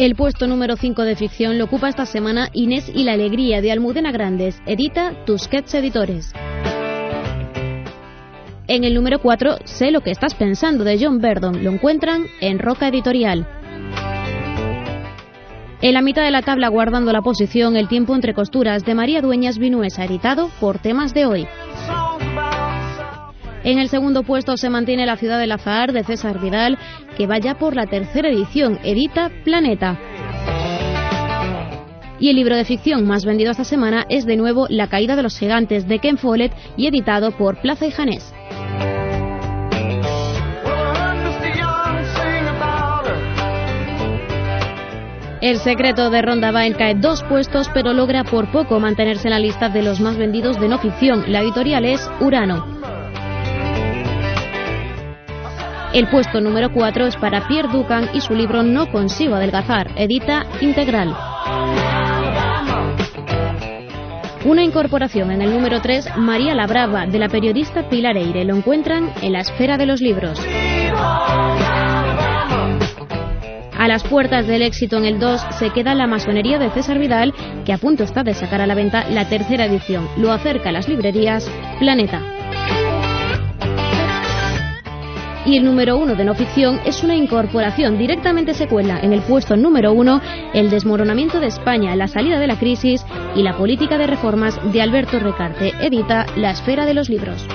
El puesto número 5 de ficción lo ocupa esta semana Inés y la Alegría de Almudena Grandes, edita Tusquets Editores. En el número 4, Sé lo que estás pensando de John Verdon, lo encuentran en Roca Editorial. En la mitad de la tabla, guardando la posición, El tiempo entre costuras de María Dueñas Vinuesa, editado por Temas de Hoy. En el segundo puesto se mantiene La ciudad del azar de César Vidal, que vaya por la tercera edición, edita Planeta. Y el libro de ficción más vendido esta semana es de nuevo La caída de los gigantes de Ken Follett y editado por Plaza y Janés. El secreto de Ronda Byrne cae dos puestos, pero logra por poco mantenerse en la lista de los más vendidos de no ficción. La editorial es Urano. El puesto número 4 es para Pierre Ducan y su libro No consigo adelgazar, edita Integral. Una incorporación en el número 3, María la Brava, de la periodista Pilar Eire. Lo encuentran en la esfera de los libros. A las puertas del éxito en el 2 se queda La masonería de César Vidal, que a punto está de sacar a la venta la tercera edición. Lo acerca a las librerías Planeta. Y el número uno de no ficción es una incorporación, directamente secuela en el puesto número uno, el desmoronamiento de España, la salida de la crisis y la política de reformas de Alberto Recarte. Edita La esfera de los libros.